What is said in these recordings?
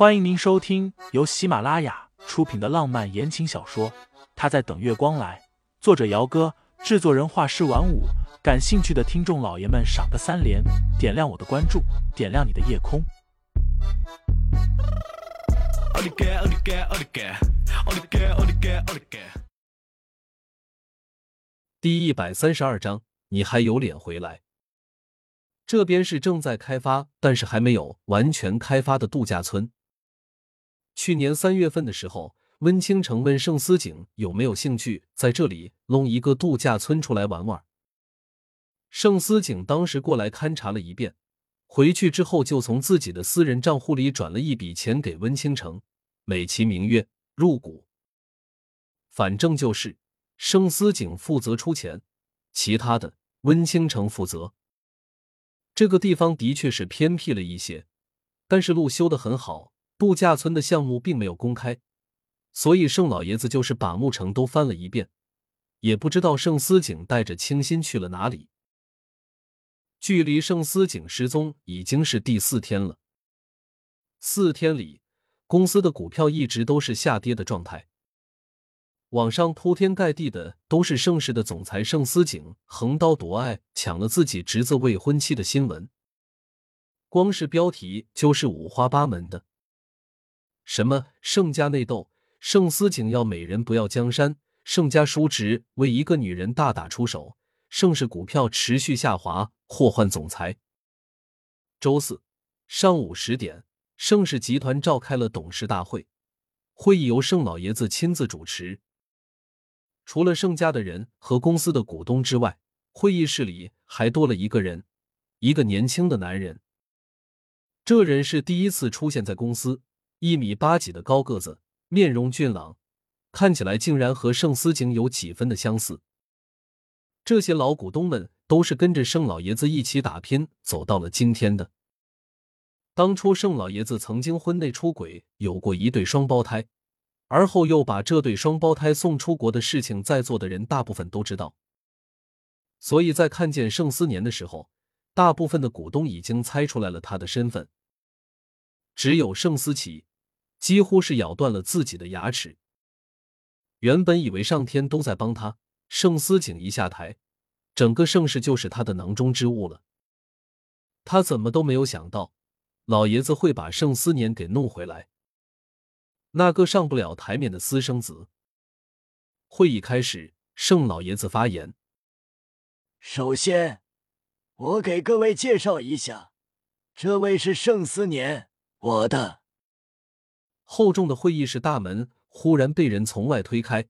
欢迎您收听由喜马拉雅出品的浪漫言情小说《他在等月光来》，作者：姚哥，制作人：画师晚舞。感兴趣的听众老爷们，赏个三连，点亮我的关注，点亮你的夜空。第一百三十二章，你还有脸回来？这边是正在开发，但是还没有完全开发的度假村。去年三月份的时候，温清城问盛思景有没有兴趣在这里弄一个度假村出来玩玩。盛思景当时过来勘察了一遍，回去之后就从自己的私人账户里转了一笔钱给温清城，美其名曰入股。反正就是盛思景负责出钱，其他的温清城负责。这个地方的确是偏僻了一些，但是路修的很好。度假村的项目并没有公开，所以盛老爷子就是把木城都翻了一遍，也不知道盛思景带着清新去了哪里。距离盛思景失踪已经是第四天了，四天里，公司的股票一直都是下跌的状态。网上铺天盖地的都是盛世的总裁盛思景横刀夺爱抢了自己侄子未婚妻的新闻，光是标题就是五花八门的。什么盛家内斗，盛思景要美人不要江山，盛家叔侄为一个女人大打出手，盛世股票持续下滑，祸患总裁。周四上午十点，盛世集团召开了董事大会，会议由盛老爷子亲自主持。除了盛家的人和公司的股东之外，会议室里还多了一个人，一个年轻的男人。这人是第一次出现在公司。一米八几的高个子，面容俊朗，看起来竟然和盛思景有几分的相似。这些老股东们都是跟着盛老爷子一起打拼，走到了今天的。当初盛老爷子曾经婚内出轨，有过一对双胞胎，而后又把这对双胞胎送出国的事情，在座的人大部分都知道。所以在看见盛思年的时候，大部分的股东已经猜出来了他的身份，只有盛思齐。几乎是咬断了自己的牙齿。原本以为上天都在帮他，盛思景一下台，整个盛世就是他的囊中之物了。他怎么都没有想到，老爷子会把盛思年给弄回来，那个上不了台面的私生子。会议开始，盛老爷子发言：“首先，我给各位介绍一下，这位是盛思年，我的。”厚重的会议室大门忽然被人从外推开，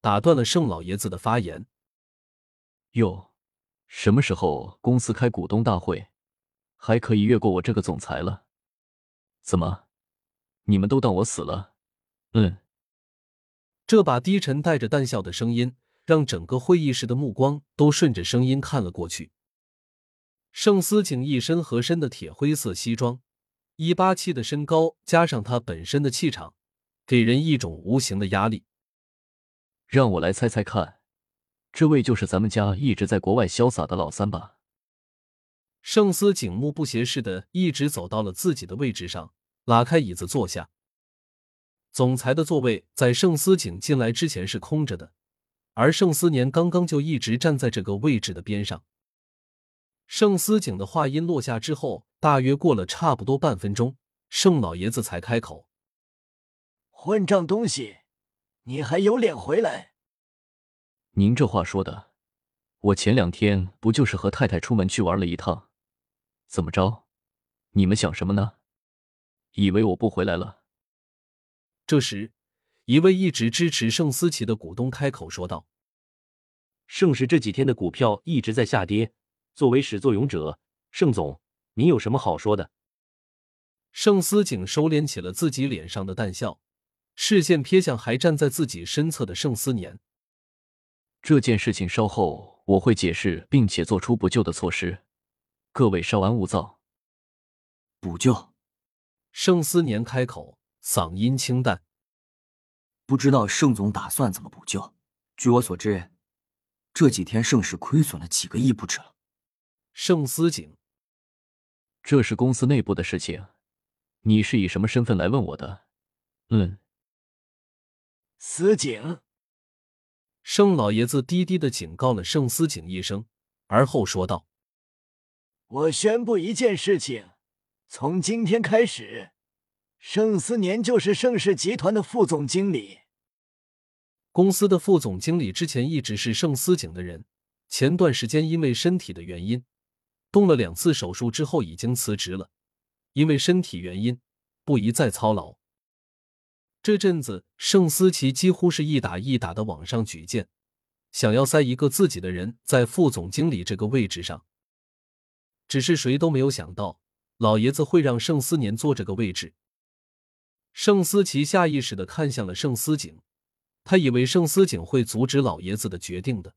打断了盛老爷子的发言。哟，什么时候公司开股东大会，还可以越过我这个总裁了？怎么，你们都当我死了？嗯。这把低沉带着淡笑的声音，让整个会议室的目光都顺着声音看了过去。盛思景一身合身的铁灰色西装。一八七的身高加上他本身的气场，给人一种无形的压力。让我来猜猜看，这位就是咱们家一直在国外潇洒的老三吧？盛思景目不斜视的一直走到了自己的位置上，拉开椅子坐下。总裁的座位在盛思景进来之前是空着的，而盛思年刚刚就一直站在这个位置的边上。盛思景的话音落下之后，大约过了差不多半分钟，盛老爷子才开口：“混账东西，你还有脸回来？”您这话说的，我前两天不就是和太太出门去玩了一趟？怎么着？你们想什么呢？以为我不回来了？这时，一位一直支持盛思琪的股东开口说道：“盛世这几天的股票一直在下跌。”作为始作俑者，盛总，您有什么好说的？盛思景收敛起了自己脸上的淡笑，视线瞥向还站在自己身侧的盛思年。这件事情稍后我会解释，并且做出补救的措施，各位稍安勿躁。补救？盛思年开口，嗓音清淡。不知道盛总打算怎么补救？据我所知，这几天盛世亏损了几个亿不止了。盛思景，这是公司内部的事情，你是以什么身份来问我的？嗯，思景。盛老爷子低低的警告了盛思景一声，而后说道：“我宣布一件事情，从今天开始，盛思年就是盛世集团的副总经理。公司的副总经理之前一直是盛思景的人，前段时间因为身体的原因，动了两次手术之后已经辞职了，因为身体原因不宜再操劳。”这阵子，盛思琪几乎是一打一打的往上举荐，想要塞一个自己的人在副总经理这个位置上。只是谁都没有想到，老爷子会让盛思年坐这个位置。盛思琪下意识的看向了盛思景，他以为盛思景会阻止老爷子的决定的。